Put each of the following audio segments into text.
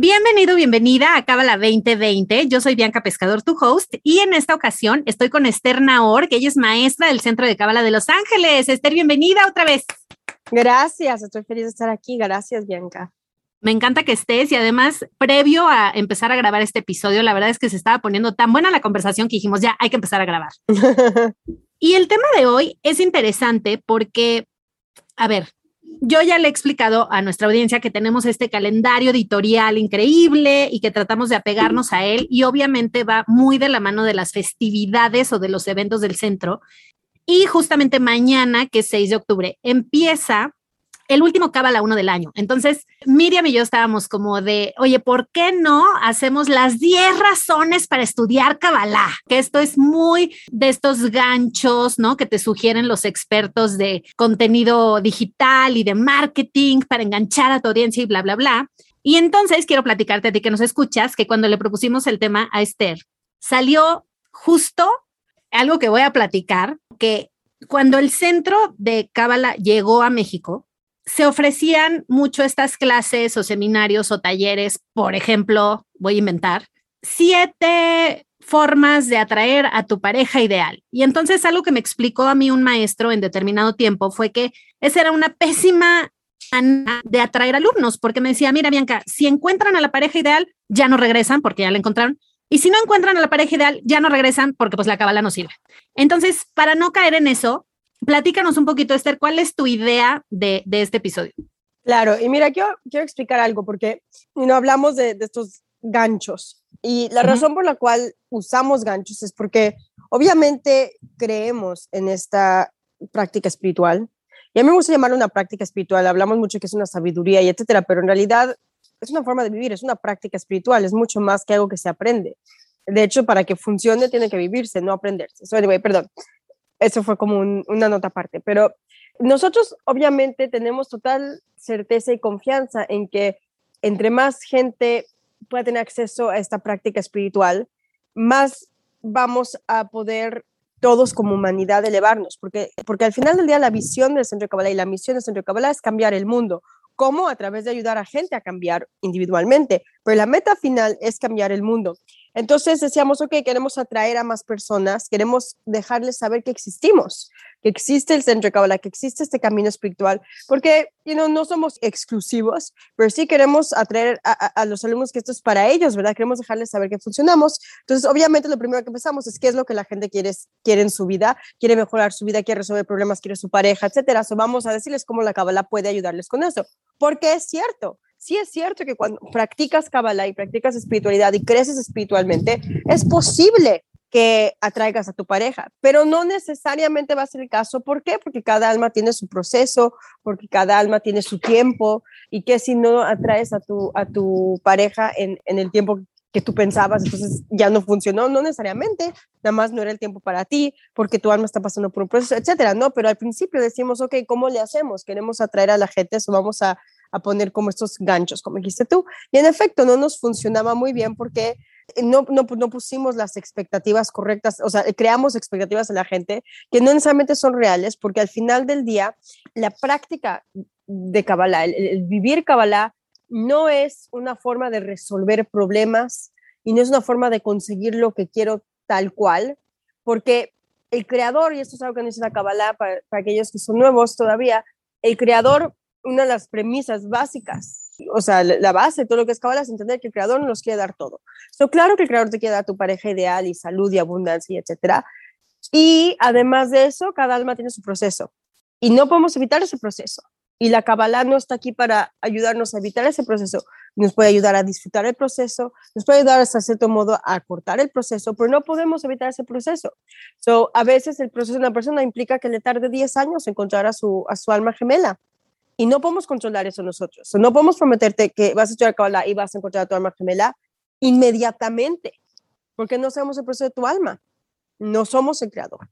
Bienvenido, bienvenida a Cábala 2020. Yo soy Bianca Pescador, tu host, y en esta ocasión estoy con Esther Naor, que ella es maestra del Centro de Cábala de Los Ángeles. Esther, bienvenida otra vez. Gracias, estoy feliz de estar aquí. Gracias, Bianca. Me encanta que estés y además, previo a empezar a grabar este episodio, la verdad es que se estaba poniendo tan buena la conversación que dijimos, ya hay que empezar a grabar. y el tema de hoy es interesante porque, a ver, yo ya le he explicado a nuestra audiencia que tenemos este calendario editorial increíble y que tratamos de apegarnos a él y obviamente va muy de la mano de las festividades o de los eventos del centro. Y justamente mañana, que es 6 de octubre, empieza el último Cábala 1 del año. Entonces, Miriam y yo estábamos como de, oye, ¿por qué no hacemos las 10 razones para estudiar Kabbalah? Que esto es muy de estos ganchos, ¿no? Que te sugieren los expertos de contenido digital y de marketing para enganchar a tu audiencia y bla, bla, bla. Y entonces quiero platicarte a ti que nos escuchas que cuando le propusimos el tema a Esther, salió justo algo que voy a platicar, que cuando el centro de Cábala llegó a México, se ofrecían mucho estas clases o seminarios o talleres, por ejemplo, voy a inventar, siete formas de atraer a tu pareja ideal. Y entonces algo que me explicó a mí un maestro en determinado tiempo fue que esa era una pésima de atraer alumnos, porque me decía, mira Bianca, si encuentran a la pareja ideal, ya no regresan porque ya la encontraron. Y si no encuentran a la pareja ideal, ya no regresan porque pues la cabala no sirve. Entonces, para no caer en eso, platícanos un poquito, Esther, ¿cuál es tu idea de, este episodio? Claro, y mira, quiero, quiero explicar algo porque no hablamos de, estos ganchos y la razón por la cual usamos ganchos es porque obviamente creemos en esta práctica espiritual y a mí me gusta llamarlo una práctica espiritual, hablamos mucho que es una sabiduría y etcétera, pero en realidad es una forma de vivir, es una práctica espiritual, es mucho más que algo que se aprende. De hecho, para que funcione tiene que vivirse, no aprenderse. So, anyway, perdón eso fue como una nota aparte, pero nosotros obviamente tenemos total certeza y confianza en que entre más gente pueda tener acceso a esta práctica espiritual, más vamos a poder todos como humanidad elevarnos, porque, porque al final del día la visión del Centro de Kabbalah y la misión del Centro de Kabbalah es cambiar el mundo. ¿Cómo? A través de ayudar a gente a cambiar individualmente, pero la meta final es cambiar el mundo. Entonces decíamos, ok, queremos atraer a más personas, queremos dejarles saber que existimos, que existe el centro de Kabbalah, que existe este camino espiritual, porque you know, no somos exclusivos, pero sí queremos atraer a, los alumnos que esto es para ellos, ¿verdad? Queremos dejarles saber que funcionamos. Entonces, obviamente, lo primero que empezamos es qué es lo que la gente quiere, quiere en su vida, quiere mejorar su vida, quiere resolver problemas, quiere su pareja, etcétera. So, vamos a decirles cómo la Kabbalah puede ayudarles con eso, porque es cierto sí es cierto que cuando practicas Kabbalah y practicas espiritualidad y creces espiritualmente, es posible que atraigas a tu pareja, pero no necesariamente va a ser el caso. ¿Por qué? Porque cada alma tiene su proceso, porque cada alma tiene su tiempo y que si no atraes a tu, a tu pareja en, en el tiempo que tú pensabas, entonces ya no funcionó, no necesariamente, nada más no era el tiempo para ti, porque tu alma está pasando por un proceso, etcétera, ¿no? Pero al principio decimos, ok, ¿cómo le hacemos? Queremos atraer a la gente, eso vamos a, a poner como estos ganchos, como dijiste tú. Y en efecto, no nos funcionaba muy bien porque no, no, no, pusimos las expectativas correctas, o sea, creamos expectativas en la gente que no necesariamente son reales, porque al final del día, la práctica de Kabbalah, el, vivir Kabbalah, no es una forma de resolver problemas y no es una forma de conseguir lo que quiero tal cual, porque el creador, y esto es algo que dice la Kabbalah para aquellos que son nuevos todavía, el creador una de las premisas básicas, o sea, la base de todo lo que es Kabbalah es entender que el Creador nos quiere dar todo. So, claro que el Creador te quiere dar tu pareja ideal y salud y abundancia, y etcétera. Y además de eso, cada alma tiene su proceso y no podemos evitar ese proceso. Y la Kabbalah no está aquí para ayudarnos a evitar ese proceso. Nos puede ayudar a disfrutar el proceso, nos puede ayudar hasta cierto modo a cortar el proceso, pero no podemos evitar ese proceso. So, a veces el proceso de una persona implica que le tarde 10 años encontrar a su, a su alma gemela. Y no podemos controlar eso nosotros. no podemos prometerte que vas a estudiar Kabbalah y vas a encontrar a tu alma gemela inmediatamente, porque no sabemos el proceso de tu alma. no somos el creador,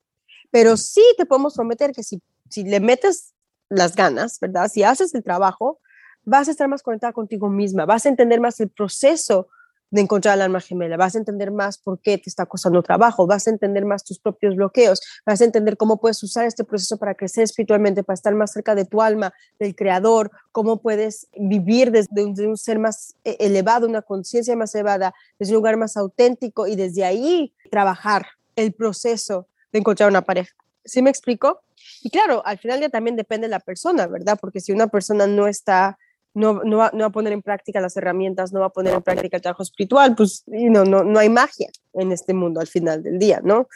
pero sí te podemos prometer que si, si le metes las ganas, ¿verdad? Si haces el trabajo, vas a estar más conectada contigo misma, vas a entender más el proceso de encontrar al alma gemela, vas a entender más por qué te está costando trabajo, vas a entender más tus propios bloqueos, vas a entender cómo puedes usar este proceso para crecer espiritualmente, para estar más cerca de tu alma, del creador, cómo puedes vivir desde un, un ser más eh, elevado, una conciencia más elevada, desde un lugar más auténtico y desde ahí trabajar el proceso de encontrar una pareja. ¿Sí me explico? Y claro, al final ya también depende de la persona, ¿verdad? Porque si una persona no está no, no, va, no, va, a poner en práctica las herramientas, no va a poner en práctica el trabajo espiritual, pues no, no, no hay magia en este mundo al final del día, ¿no?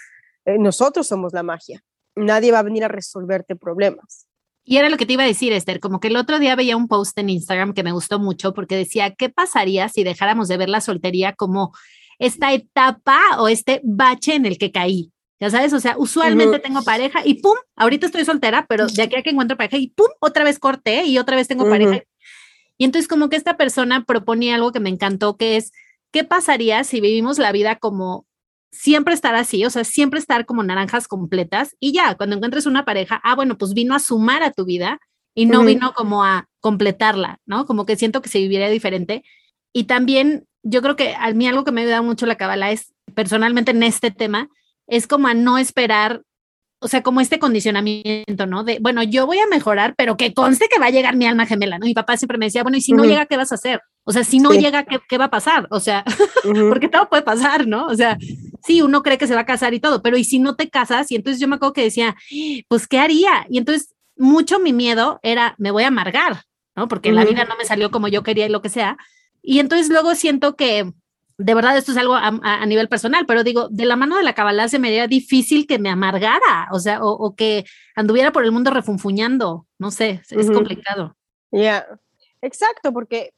Eh, nosotros somos la magia. Nadie va a venir a resolverte problemas. Y era lo que te iba a decir, Esther, como que el otro día veía un post en Instagram que me gustó mucho porque decía, ¿qué pasaría si dejáramos de ver la soltería como esta etapa o este bache en el que caí? Ya sabes, o sea, usualmente uh -huh. tengo pareja y pum, ahorita estoy soltera, pero de aquí a que encuentro pareja y pum, otra vez corté y otra vez tengo uh -huh. pareja y entonces como que esta persona proponía algo que me encantó, que es, ¿qué pasaría si vivimos la vida como siempre estar así? O sea, siempre estar como naranjas completas y ya, cuando encuentres una pareja, ah, bueno, pues vino a sumar a tu vida y no uh -huh. vino como a completarla, ¿no? Como que siento que se viviría diferente. Y también yo creo que a mí algo que me ayuda mucho la cabala es, personalmente en este tema, es como a no esperar o sea, como este condicionamiento, ¿no? De, bueno, yo voy a mejorar, pero que conste que va a llegar mi alma gemela, ¿no? Mi papá siempre me decía, bueno, y si uh -huh. no llega, ¿qué vas a hacer? O sea, si no sí. llega, ¿qué, ¿qué, va a pasar? O sea, uh -huh. porque todo puede pasar, ¿no? O sea, sí, uno cree que se va a casar y todo, pero ¿y si no te casas? Y entonces yo me acuerdo que decía, pues, ¿qué haría? Y entonces mucho mi miedo era, me voy a amargar, ¿no? Porque uh -huh. la vida no me salió como yo quería y lo que sea. Y entonces luego siento que de verdad esto es algo a, nivel personal, pero digo, de la mano de la cabalá se me haría difícil que me amargara, o sea, o, o que anduviera por el mundo refunfuñando, no sé, es, uh -huh. complicado. Ya, yeah. exacto, porque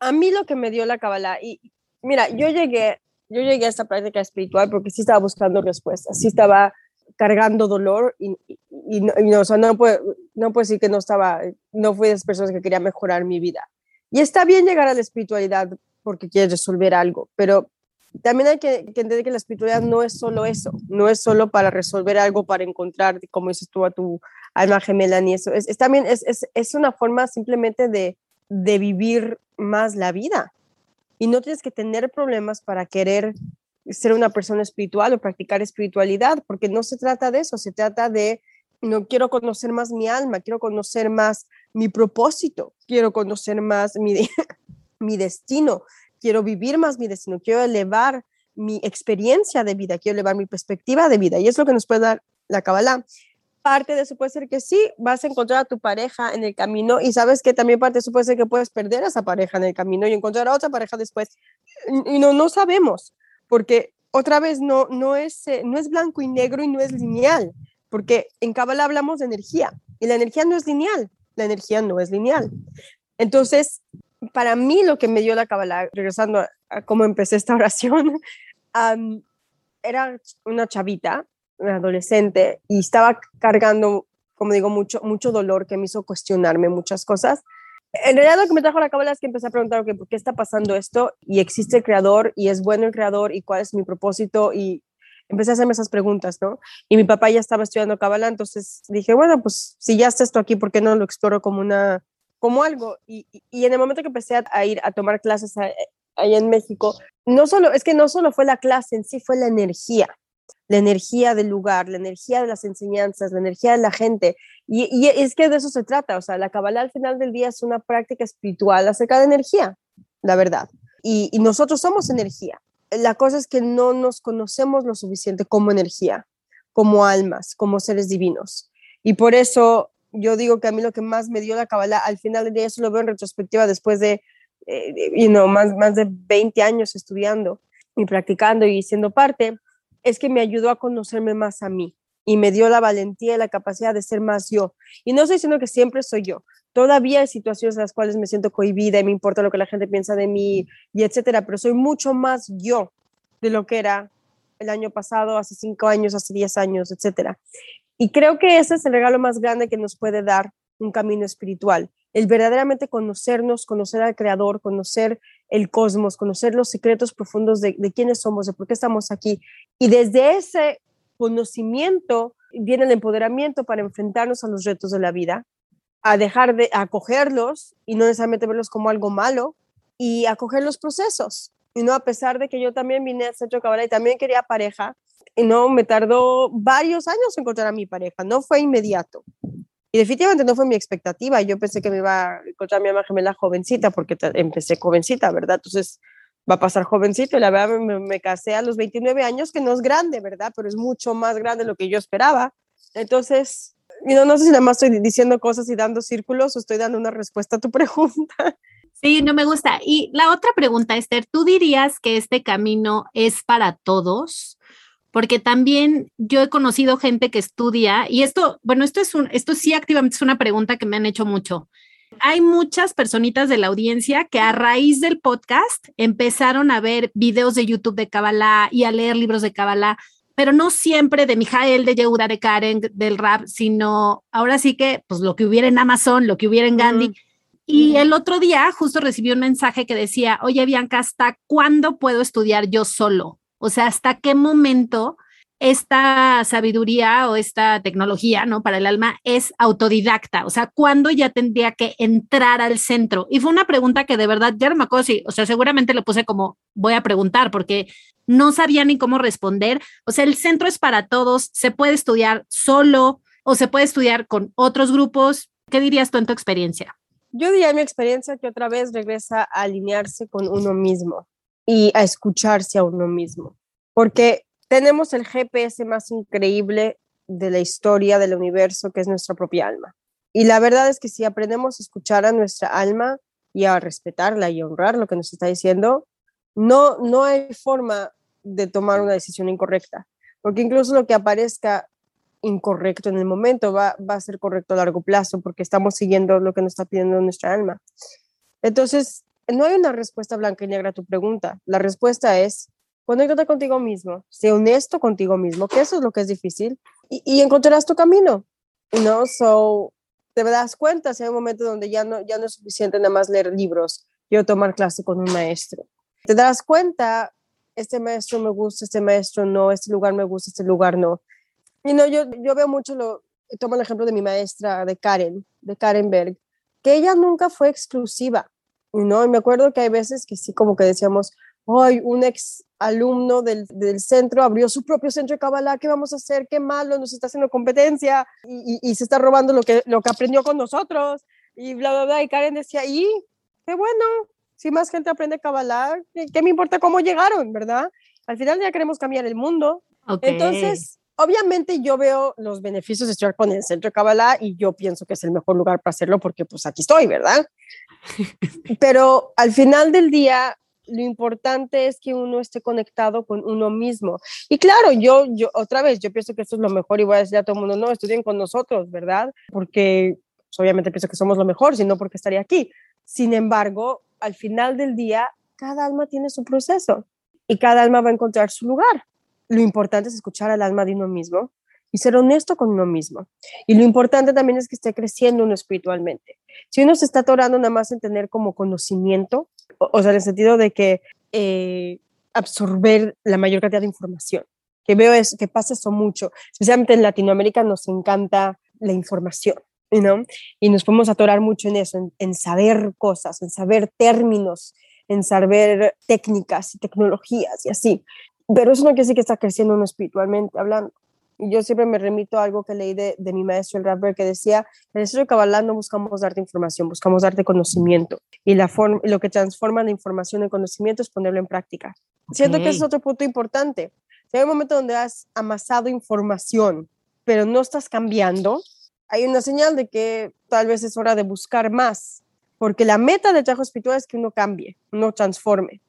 a mí lo que me dio la cabalá, y mira, yo llegué, yo llegué a esta práctica espiritual porque sí estaba buscando respuestas, sí estaba cargando dolor y, y, y, no, y no, o sea, no puedo, no puedo decir que no estaba, no fui de las personas que quería mejorar mi vida. Y está bien llegar a la espiritualidad porque quieres resolver algo, pero también hay que, que, entender que la espiritualidad no es solo eso, no es solo para resolver algo, para encontrar, como dices tú, a tu alma gemela, ni eso, es, es también es, es, es, una forma simplemente de, de vivir más la vida. Y no tienes que tener problemas para querer ser una persona espiritual o practicar espiritualidad, porque no se trata de eso, se trata de, no quiero conocer más mi alma, quiero conocer más mi propósito, quiero conocer más mi, mi destino, quiero vivir más mi destino, quiero elevar mi experiencia de vida, quiero elevar mi perspectiva de vida. Y es lo que nos puede dar la Kabbalah. Parte de eso puede ser que sí, vas a encontrar a tu pareja en el camino y sabes que también parte de eso puede ser que puedes perder a esa pareja en el camino y encontrar otra pareja después. Y no, no sabemos, porque otra vez no, no, es, eh, no es blanco y negro y no es lineal, porque en Kabbalah hablamos de energía y la energía no es lineal, la energía no es lineal. Entonces, para mí lo que me dio la Kabbalah, regresando a, a cómo empecé esta oración, era una chavita, una adolescente, y estaba cargando, como digo, mucho, mucho dolor que me hizo cuestionarme muchas cosas. En realidad lo que me trajo la Kabbalah es que empecé a preguntar, ¿por qué está pasando esto? Y existe el creador, y es bueno el creador, y cuál es mi propósito, y empecé a hacerme esas preguntas, ¿no? Y mi papá ya estaba estudiando Kabbalah, entonces dije, bueno, pues si ya está esto aquí, ¿por qué no lo exploro como una como algo. Y, y, en el momento que empecé a, ir a tomar clases ahí en México, no solo, es que no solo fue la clase en sí, fue la energía, la energía del lugar, la energía de las enseñanzas, la energía de la gente. Y, y es que de eso se trata, o sea, la Kabbalah al final del día es una práctica espiritual acerca de energía, la verdad. Y, y nosotros somos energía. La cosa es que no nos conocemos lo suficiente como energía, como almas, como seres divinos. Y por eso yo digo que a mí lo que más me dio la Kabbalah, al final del día, eso lo veo en retrospectiva después de, eh, you más, más de 20 años estudiando y practicando y siendo parte, es que me ayudó a conocerme más a mí y me dio la valentía y la capacidad de ser más yo. Y no estoy diciendo que siempre soy yo. Todavía hay situaciones en las cuales me siento cohibida y me importa lo que la gente piensa de mí y etcétera, pero soy mucho más yo de lo que era el año pasado, hace cinco años, hace diez años, etcétera. Y creo que ese es el regalo más grande que nos puede dar un camino espiritual, el verdaderamente conocernos, conocer al Creador, conocer el cosmos, conocer los secretos profundos de, quiénes somos, de por qué estamos aquí. Y desde ese conocimiento viene el empoderamiento para enfrentarnos a los retos de la vida, a dejar de acogerlos y no necesariamente verlos como algo malo y acoger los procesos. Y no, a pesar de que yo también vine al centro cabala y también quería pareja, y no, me tardó varios años encontrar a mi pareja, no fue inmediato. Y definitivamente no fue mi expectativa. Yo pensé que me iba a encontrar mi mamá gemela jovencita, porque empecé jovencita, ¿verdad? Entonces va a pasar jovencito. Y la verdad me, me, casé a los 29 años, que no es grande, ¿verdad? Pero es mucho más grande de lo que yo esperaba. Entonces, no, no sé si nada más estoy diciendo cosas y dando círculos o estoy dando una respuesta a tu pregunta. Sí, no me gusta. Y la otra pregunta, Esther, ¿tú dirías que este camino es para todos? Porque también yo he conocido gente que estudia, y esto, bueno, esto es un, esto sí activamente es una pregunta que me han hecho mucho. Hay muchas personitas de la audiencia que a raíz del podcast empezaron a ver videos de YouTube de Kabbalah y a leer libros de Kabbalah, pero no siempre de Mijael, de Yehuda, de Karen, del rap, sino ahora sí que, pues lo que hubiera en Amazon, lo que hubiera en Gandhi. Y el otro día justo recibí un mensaje que decía, oye Bianca, ¿hasta cuándo puedo estudiar yo solo? O sea, ¿hasta qué momento esta sabiduría o esta tecnología, ¿no? Para el alma es autodidacta. O sea, ¿cuándo ya tendría que entrar al centro? Y fue una pregunta que de verdad ya no me acuerdo si, o sea, seguramente le puse como voy a preguntar porque no sabía ni cómo responder. O sea, el centro es para todos, se puede estudiar solo o se puede estudiar con otros grupos. ¿Qué dirías tú en tu experiencia? Yo diría mi experiencia que otra vez regresa a alinearse con uno mismo y a escucharse a uno mismo, porque tenemos el GPS más increíble de la historia del universo, que es nuestra propia alma. Y la verdad es que si aprendemos a escuchar a nuestra alma y a respetarla y honrar lo que nos está diciendo, no, no hay forma de tomar una decisión incorrecta, porque incluso lo que aparezca incorrecto en el momento, va, va a ser correcto a largo plazo porque estamos siguiendo lo que nos está pidiendo nuestra alma. Entonces, no hay una respuesta blanca y negra a tu pregunta. La respuesta es, conéctate contigo mismo, sé honesto contigo mismo, que eso es lo que es difícil, y, encontrarás tu camino. ¿no? So, te das cuenta si hay un momento donde ya no, ya no es suficiente nada más leer libros, yo tomar clase con un maestro. Te das cuenta, este maestro me gusta, este maestro no, este lugar me gusta, este lugar no. Y no, yo, yo veo mucho, lo, tomo el ejemplo de mi maestra, de Karen, de Karen Berg, que ella nunca fue exclusiva, ¿no? Y me acuerdo que hay veces que sí, como que decíamos, hoy un ex alumno del, del, centro abrió su propio centro de Kabbalah, ¿qué vamos a hacer? Qué malo, nos está haciendo competencia y, y, y, se está robando lo que, lo que aprendió con nosotros y bla, bla, bla. Y Karen decía, y qué bueno, si más gente aprende Kabbalah, ¿qué, ¿qué, me importa cómo llegaron, verdad? Al final ya queremos cambiar el mundo. Okay. Entonces, obviamente yo veo los beneficios de estudiar con el Centro de Kabbalah y yo pienso que es el mejor lugar para hacerlo porque pues aquí estoy, ¿verdad? Pero al final del día, lo importante es que uno esté conectado con uno mismo. Y claro, yo, yo otra vez, yo pienso que esto es lo mejor y voy a decir a todo el mundo, no, estudien con nosotros, ¿verdad? Porque pues, obviamente pienso que somos lo mejor, sino porque estaría aquí. Sin embargo, al final del día, cada alma tiene su proceso y cada alma va a encontrar su lugar lo importante es escuchar al alma de uno mismo y ser honesto con uno mismo. Y lo importante también es que esté creciendo uno espiritualmente. Si uno se está atorando nada más en tener como conocimiento, o, sea, en el sentido de que eh, absorber la mayor cantidad de información, que veo es que pasa eso mucho, especialmente en Latinoamérica nos encanta la información. ¿no? Y nos podemos atorar mucho en eso, en, en saber cosas, en saber términos, en saber técnicas y tecnologías y así pero eso no quiere decir que está creciendo uno espiritualmente hablando. Y yo siempre me remito a algo que leí de, de mi maestro, el rapper, que decía, en el estudio Kabbalah no buscamos darte información, buscamos darte conocimiento. Y la forma, lo que transforma la información en conocimiento es ponerlo en práctica. Okay. Siento que ese es otro punto importante. Si hay un momento donde has amasado información, pero no estás cambiando, hay una señal de que tal vez es hora de buscar más, porque la meta del trabajo espiritual es que uno cambie, uno transforme.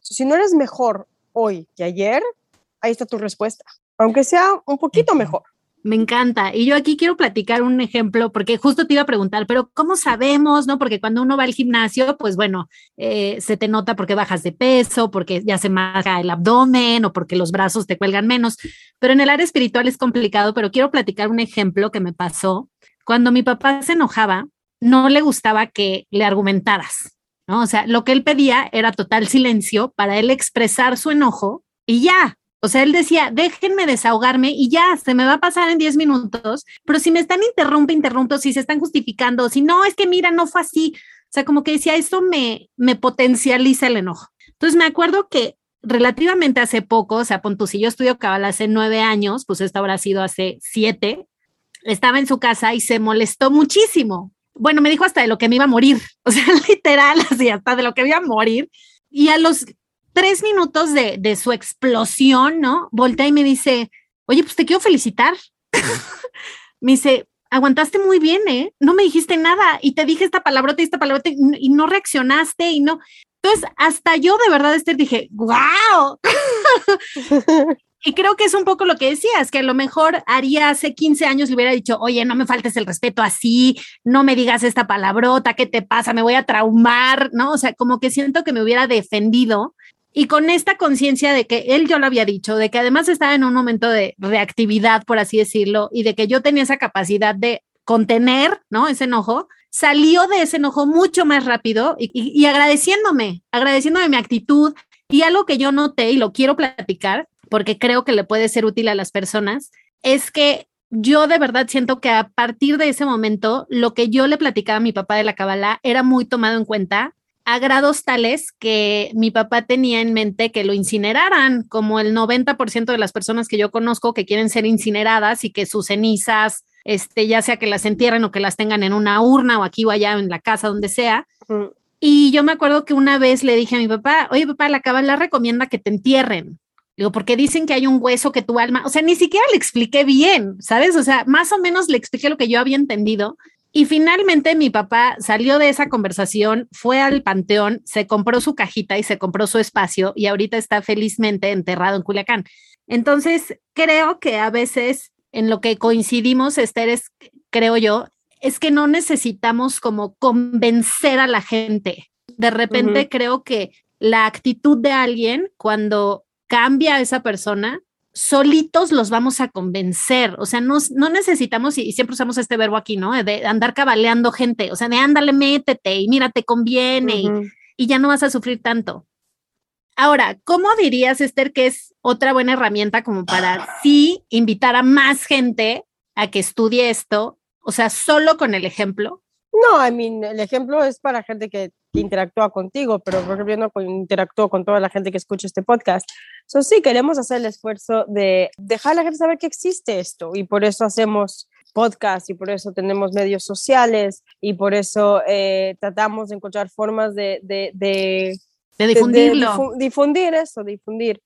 Si no eres mejor hoy que ayer, ahí está tu respuesta, aunque sea un poquito mejor. Me encanta. Y yo aquí quiero platicar un ejemplo, porque justo te iba a preguntar, pero ¿cómo sabemos, no? Porque cuando uno va al gimnasio, pues bueno, eh, se te nota porque bajas de peso, porque ya se maja el abdomen o porque los brazos te cuelgan menos. Pero en el área espiritual es complicado, pero quiero platicar un ejemplo que me pasó. Cuando mi papá se enojaba, no le gustaba que le argumentaras. ¿No? O sea, lo que él pedía era total silencio para él expresar su enojo y ya. O sea, él decía, déjenme desahogarme y ya, se me va a pasar en 10 minutos, pero si me están interrumpe, interrumpo, si se están justificando, si no, es que mira, no fue así. O sea, como que decía, eso me, me potencializa el enojo. Entonces me acuerdo que relativamente hace poco, o sea, pon si yo estudio cabal hace nueve años, pues esta habrá sido hace siete, estaba en su casa y se molestó muchísimo. Bueno, me dijo hasta de lo que me iba a morir, o sea, literal, así, hasta de lo que me iba a morir. Y a los tres minutos de, de su explosión, ¿no? Voltea y me dice, oye, pues te quiero felicitar. me dice, aguantaste muy bien, ¿eh? No me dijiste nada y te dije esta palabrota y esta palabrota y no reaccionaste y no. Entonces, hasta yo de verdad, Esther, dije, wow. y creo que es un poco lo que decías, que a lo mejor haría hace 15 años le hubiera dicho, oye, no me faltes el respeto así, no me digas esta palabrota, ¿qué te pasa? Me voy a traumar, ¿no? O sea, como que siento que me hubiera defendido. Y con esta conciencia de que él yo lo había dicho, de que además estaba en un momento de reactividad, por así decirlo, y de que yo tenía esa capacidad de contener, ¿no? Ese enojo, salió de ese enojo mucho más rápido y, agradeciéndome, agradeciéndome mi actitud y algo que yo noté y lo quiero platicar porque creo que le puede ser útil a las personas, es que yo de verdad siento que a partir de ese momento, lo que yo le platicaba a mi papá de la Kabbalah era muy tomado en cuenta a grados tales que mi papá tenía en mente que lo incineraran, como el 90% de las personas que yo conozco que quieren ser incineradas y que sus cenizas este, ya sea que las entierren o que las tengan en una urna o aquí o allá en la casa, donde sea. Y yo me acuerdo que una vez le dije a mi papá, oye papá, la cabala recomienda que te entierren. Digo, porque dicen que hay un hueso que tu alma, o sea, ni siquiera le expliqué bien, ¿sabes? O sea, más o menos le expliqué lo que yo había entendido. Y finalmente mi papá salió de esa conversación, fue al panteón, se compró su cajita y se compró su espacio y ahorita está felizmente enterrado en Culiacán. Entonces, creo que a veces en lo que coincidimos, Esther, es, creo yo, es que no necesitamos como convencer a la gente. De repente creo que la actitud de alguien, cuando cambia a esa persona, solitos los vamos a convencer. O sea, no, no necesitamos, y, siempre usamos este verbo aquí, ¿no? De andar cabaleando gente, o sea, de ándale, métete y mira, te conviene y, y ya no vas a sufrir tanto. Ahora, ¿cómo dirías, Esther, que es otra buena herramienta como para sí invitar a más gente a que estudie esto? O sea, solo con el ejemplo. No, I mean, el ejemplo es para gente que, interactúa contigo, pero por ejemplo, no interactúo con toda la gente que escucha este podcast. So, sí, queremos hacer el esfuerzo de dejar a la gente saber que existe esto y por eso hacemos podcast y por eso tenemos medios sociales y por eso eh, tratamos de encontrar formas de, de, de de difundirlo. difundir eso, difundir.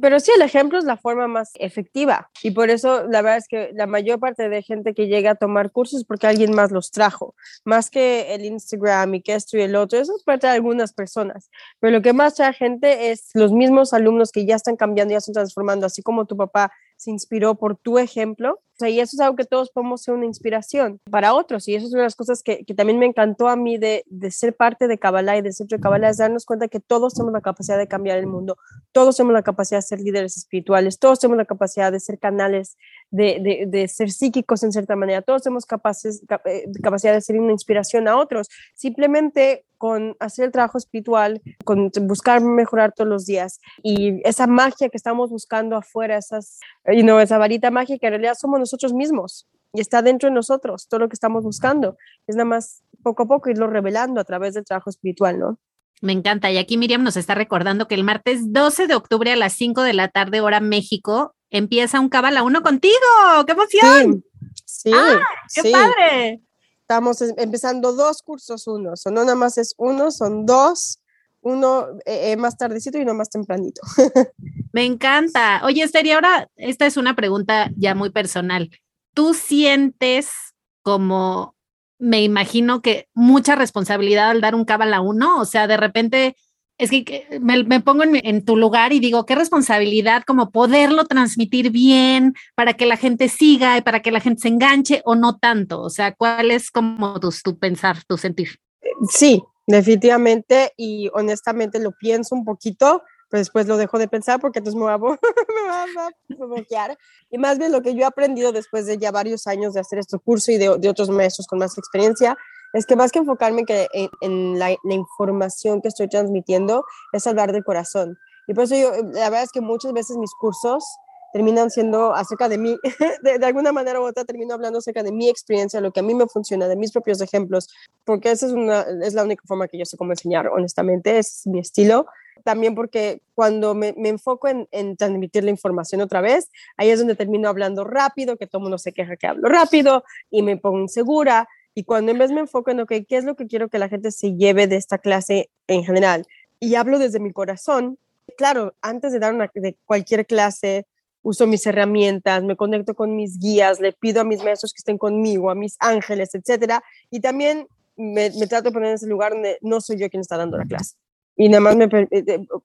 Pero sí, el ejemplo es la forma más efectiva y por eso la verdad es que la mayor parte de gente que llega a tomar cursos porque alguien más los trajo, más que el Instagram y que esto y el otro, eso es parte de algunas personas, pero lo que más trae gente es los mismos alumnos que ya están cambiando, ya están transformando, así como tu papá se inspiró por tu ejemplo. Sea, y eso es algo que todos podemos ser una inspiración para otros. Y eso es una de las cosas que, que también me encantó a mí de, de ser parte de Kabbalah y del centro de Kabbalah, es darnos cuenta que todos tenemos la capacidad de cambiar el mundo, todos tenemos la capacidad de ser líderes espirituales, todos tenemos la capacidad de ser canales, de, de, de ser psíquicos en cierta manera, todos tenemos capaces, eh, capacidad de ser una inspiración a otros. Simplemente con hacer el trabajo espiritual, con buscar mejorar todos los días y esa magia que estamos buscando afuera, esas, you know, esa varita mágica, en realidad somos nosotros mismos y está dentro de nosotros todo lo que estamos buscando. Es nada más poco a poco irlo revelando a través del trabajo espiritual, ¿no? Me encanta. Y aquí Miriam nos está recordando que el martes 12 de octubre a las 5 de la tarde, hora México, empieza un Cabala uno contigo. ¡Qué emoción! Sí, ¡Ah, ¡Qué padre! estamos em, empezando dos cursos, uno, son no nada más es uno, son dos, uno eh, eh, más tardecito y uno más tempranito. Me encanta. Oye, Esther, y ahora esta es una pregunta ya muy personal. ¿Tú sientes como, me imagino que mucha responsabilidad al dar un cábala uno? O sea, de repente es que me, pongo en, tu lugar y digo, qué responsabilidad como poderlo transmitir bien para que la gente siga y para que la gente se enganche o no tanto. O sea, ¿cuál es como tu, tu pensar, tu sentir? Sí, definitivamente y honestamente lo pienso un poquito, pero después lo dejo de pensar porque entonces me va, a, bloquear. Y más bien lo que yo he aprendido después de ya varios años de hacer este curso y de, de otros maestros con más experiencia es que más que enfocarme que en, la, información que estoy transmitiendo, es hablar del corazón. Y por eso yo, la verdad es que muchas veces mis cursos terminan siendo acerca de mí, de, de, alguna manera u otra termino hablando acerca de mi experiencia, lo que a mí me funciona, de mis propios ejemplos, porque esa es, una, es la única forma que yo sé cómo enseñar, honestamente, es mi estilo. También porque cuando me, me enfoco en, en, transmitir la información otra vez, ahí es donde termino hablando rápido, que todo mundo se queja que hablo rápido y me pongo insegura. Y cuando en vez me enfoco en, ok, ¿qué es lo que quiero que la gente se lleve de esta clase en general? Y hablo desde mi corazón. Claro, antes de dar una, de cualquier clase, uso mis herramientas, me conecto con mis guías, le pido a mis maestros que estén conmigo, a mis ángeles, etcétera, y también me, me, trato de poner en ese lugar donde no soy yo quien está dando la clase. Y nada más me,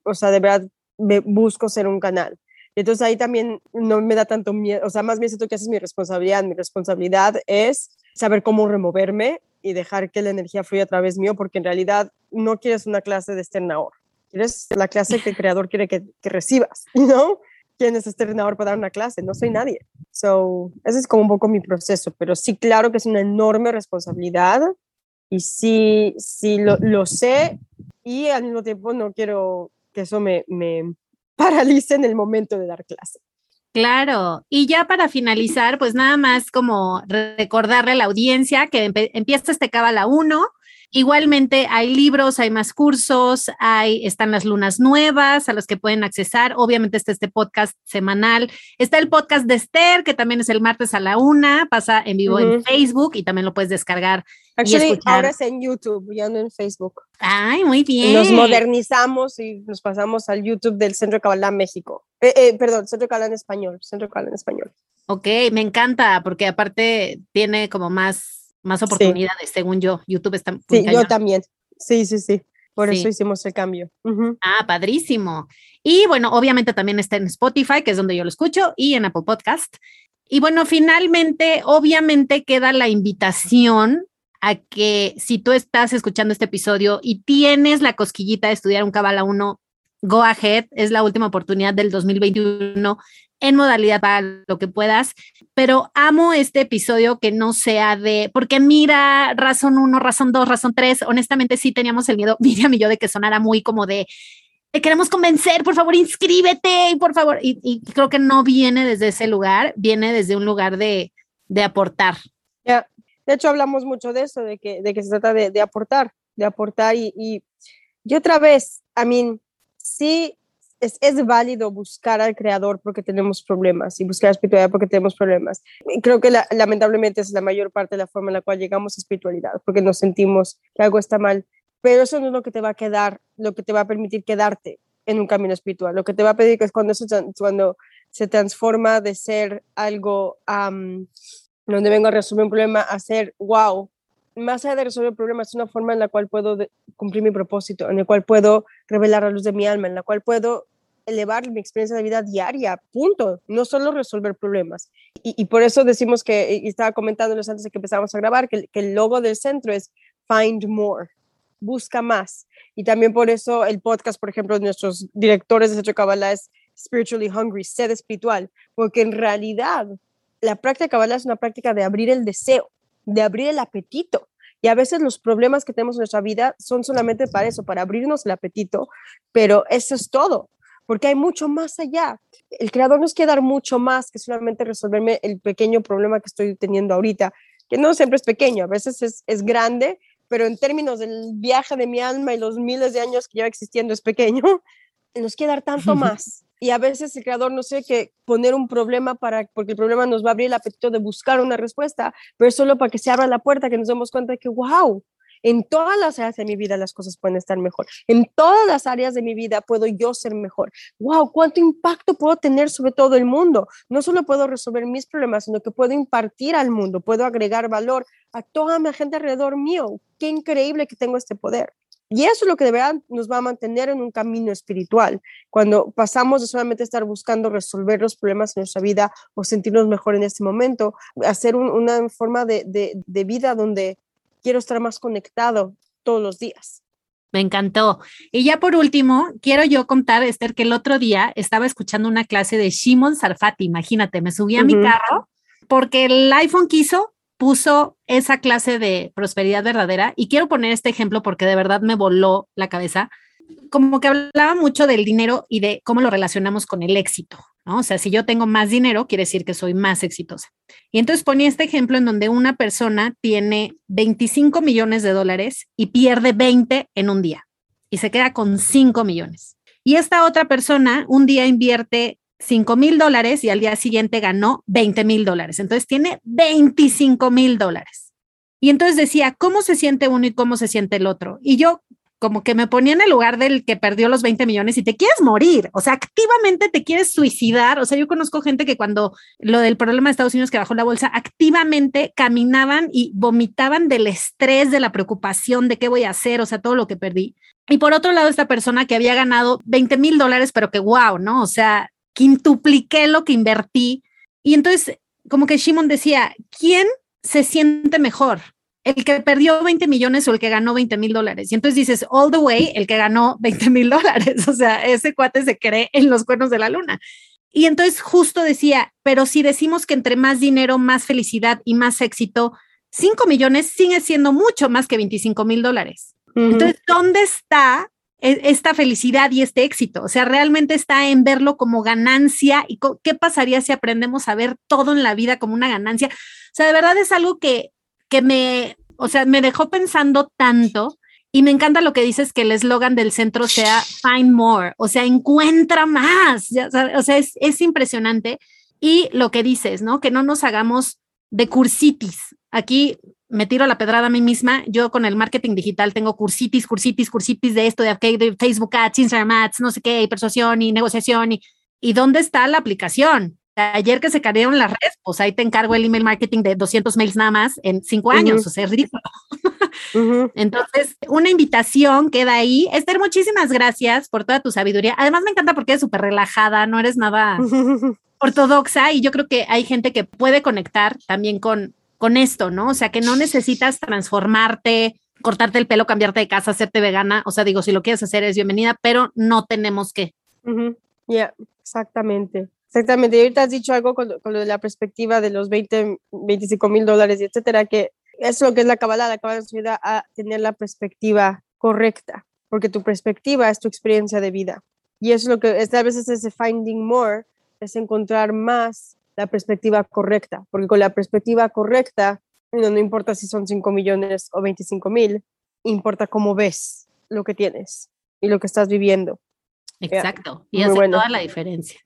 o sea, de verdad, me busco ser un canal. Entonces ahí también no me da tanto miedo, o sea, más bien siento que esa es mi responsabilidad. Mi responsabilidad es saber cómo removerme y dejar que la energía fluya a través mío, porque en realidad no quieres una clase de estrenador, quieres la clase que el creador quiere que, que recibas, ¿no? Quién es este entrenador para dar una clase, no soy nadie. So, ese es como un poco mi proceso, pero sí, claro que es una enorme responsabilidad y sí, sí lo, lo sé y al mismo tiempo no quiero que eso me, me paralice en el momento de dar clase. Claro, y ya para finalizar, pues nada más como recordarle a la audiencia que empieza este Cábala 1, Igualmente hay libros, hay más cursos, hay, están las lunas nuevas a los que pueden accesar. Obviamente está este podcast semanal. Está el podcast de Esther, que también es el martes a la una, pasa en vivo uh -huh. en Facebook y también lo puedes descargar. Actually, y escuchar. ahora es en YouTube, ya no en Facebook. Ay, muy bien. Nos modernizamos y nos pasamos al YouTube del Centro Kabbalah México. Eh, eh, perdón, Centro Kabbalah en español, Centro Kabbalah en español. Ok, me encanta porque aparte tiene como más más oportunidades, sí. según yo. YouTube está muy Sí, cañón. yo también. Sí, sí, sí. Por sí. eso hicimos el cambio. Uh -huh. Ah, padrísimo. Y bueno, obviamente también está en Spotify, que es donde yo lo escucho, y en Apple Podcast. Y bueno, finalmente, obviamente queda la invitación a que si tú estás escuchando este episodio y tienes la cosquillita de estudiar un Cabala 1, go ahead, es la última oportunidad del 2021 en modalidad para lo que puedas, pero amo este episodio que no sea de, porque mira, razón uno, razón dos, razón tres, honestamente sí teníamos el miedo, Miriam y yo, de que sonara muy como de, te queremos convencer, por favor, inscríbete, por favor, y, y creo que no viene desde ese lugar, viene desde un lugar de, de aportar. Yeah. De hecho, hablamos mucho de eso, de que, de que se trata de, aportar, de aportar, y, y, y otra vez, I mean, sí es, es, válido buscar al creador porque tenemos problemas y buscar espiritualidad porque tenemos problemas. Creo que la, lamentablemente es la mayor parte de la forma en la cual llegamos a espiritualidad, porque nos sentimos que algo está mal, pero eso no es lo que te va a quedar, lo que te va a permitir quedarte en un camino espiritual. Lo que te va a pedir es cuando, eso, cuando se transforma de ser algo um, donde vengo a resolver un problema a ser, wow, más allá de resolver problemas, es una forma en la cual puedo cumplir mi propósito, en la cual puedo revelar la luz de mi alma, en la cual puedo elevar mi experiencia de vida diaria, punto, no solo resolver problemas. Y, por eso decimos que, y estaba comentándoles antes de que empezáramos a grabar, que, que el logo del centro es Find More, busca más. Y también por eso el podcast, por ejemplo, de nuestros directores de Centro Kabbalah es Spiritually Hungry, sed espiritual, porque en realidad la práctica Kabbalah es una práctica de abrir el deseo, de abrir el apetito. Y a veces los problemas que tenemos en nuestra vida son solamente para eso, para abrirnos el apetito, pero eso es todo, porque hay mucho más allá. El creador nos quiere dar mucho más que solamente resolverme el pequeño problema que estoy teniendo ahorita, que no siempre es pequeño, a veces es, es grande, pero en términos del viaje de mi alma y los miles de años que lleva existiendo es pequeño, nos quiere dar tanto más y a veces el creador no sé qué poner un problema para, porque el problema nos va a abrir el apetito de buscar una respuesta, pero solo para que se abra la puerta, que nos demos cuenta de que, wow, en todas las áreas de mi vida las cosas pueden estar mejor. En todas las áreas de mi vida puedo yo ser mejor. Wow, cuánto impacto puedo tener sobre todo el mundo. No solo puedo resolver mis problemas, sino que puedo impartir al mundo, puedo agregar valor a toda mi gente alrededor mío. Qué increíble que tengo este poder. Y eso es lo que de verdad nos va a mantener en un camino espiritual, cuando pasamos de solamente estar buscando resolver los problemas en nuestra vida o sentirnos mejor en este momento, hacer un, una forma de, de, de vida donde quiero estar más conectado todos los días. Me encantó. Y ya por último, quiero yo contar, Esther, que el otro día estaba escuchando una clase de Shimon Sarfati, imagínate, me subí a uh -huh. mi carro porque el iPhone quiso puso esa clase de prosperidad verdadera y quiero poner este ejemplo porque de verdad me voló la cabeza. como que hablaba mucho del dinero y de cómo lo relacionamos con el éxito, ¿no? O sea, si yo tengo más dinero, quiere decir que soy más exitosa. Y entonces ponía este ejemplo en donde una persona tiene 25 millones de dólares y pierde 20 en un día y se queda con 5 millones. Y esta otra persona un día invierte 5 mil dólares y al día siguiente ganó 20 mil dólares. Entonces tiene 25 mil dólares. Y entonces decía, ¿cómo se siente uno y cómo se siente el otro? Y yo como que me ponía en el lugar del que perdió los 20 millones y te quieres morir, o sea, activamente te quieres suicidar. O sea, yo conozco gente que cuando lo del problema de Estados Unidos que bajó la bolsa, activamente caminaban y vomitaban del estrés, de la preocupación de qué voy a hacer, o sea, todo lo que perdí. Y por otro lado, esta persona que había ganado 20 mil dólares, pero que wow, ¿no? O sea, quintupliqué lo que invertí. Y entonces, como que Shimon decía, ¿quién se siente mejor? ¿El que perdió 20 millones o el que ganó 20 mil dólares? Y entonces dices, all the way, el que ganó 20 mil dólares. O sea, ese cuate se cree en los cuernos de la luna. Y entonces justo decía, pero si decimos que entre más dinero, más felicidad y más éxito, 5 millones sigue siendo mucho más que 25 mil dólares. Entonces, ¿dónde está esta felicidad y este éxito. O sea, realmente está en verlo como ganancia y qué pasaría si aprendemos a ver todo en la vida como una ganancia. O sea, de verdad es algo que, que me, o sea, me dejó pensando tanto y me encanta lo que dices que el eslogan del centro sea find more, o sea, encuentra más. o sea, es, es impresionante. Y lo que dices, ¿no? Que no nos hagamos de cursitis. Aquí me tiro la pedrada a mí misma. Yo con el marketing digital tengo cursitis, cursitis, cursitis de esto, de, de Facebook Ads, Instagram Ads, no sé qué, y persuasión y negociación. Y, ¿Y dónde está la aplicación? Ayer que se cayeron las redes, pues ahí te encargo el email marketing de 200 mails nada más en cinco años, o sea, es ridículo. Entonces, una invitación queda ahí. Esther, muchísimas gracias por toda tu sabiduría. Además, me encanta porque eres súper relajada, no eres nada ortodoxa y yo creo que hay gente que puede conectar también con, con esto, ¿no? O sea, que no necesitas transformarte, cortarte el pelo, cambiarte de casa, hacerte vegana. O sea, digo, si lo quieres hacer es bienvenida, pero no tenemos que. Ya, exactamente. Exactamente. Y ahorita has dicho algo con, lo de la perspectiva de los 20, 25 mil dólares, etcétera, que es lo que es la cabala. La cabala nos ayuda a tener la perspectiva correcta, porque tu perspectiva es tu experiencia de vida. Y eso es lo que es, a veces ese finding more, es encontrar más la perspectiva correcta, porque con la perspectiva correcta, no, no importa si son 5 millones o 25 mil, importa cómo ves lo que tienes y lo que estás viviendo. Exacto, y hace toda la diferencia.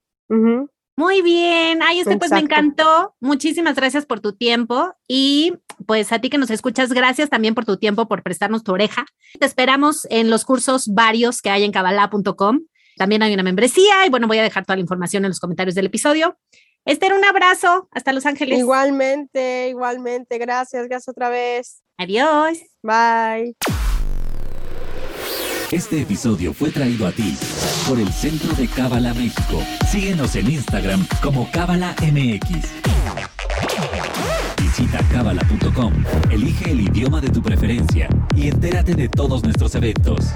Muy bien, ay, este pues me encantó. Muchísimas gracias por tu tiempo y pues a ti que nos escuchas, gracias también por tu tiempo, por prestarnos tu oreja. Te esperamos en los cursos varios que hay en kabbalah.com. También hay una membresía y bueno, voy a dejar toda la información en los comentarios del episodio. Esther, un abrazo. Hasta Los Ángeles. Igualmente, igualmente. Gracias, gracias otra vez. Adiós. Bye. Este episodio fue traído a ti por el Centro de Cábala México. Síguenos en Instagram como Cábala MX. Visita cábala.com, elige el idioma de tu preferencia y entérate de todos nuestros eventos.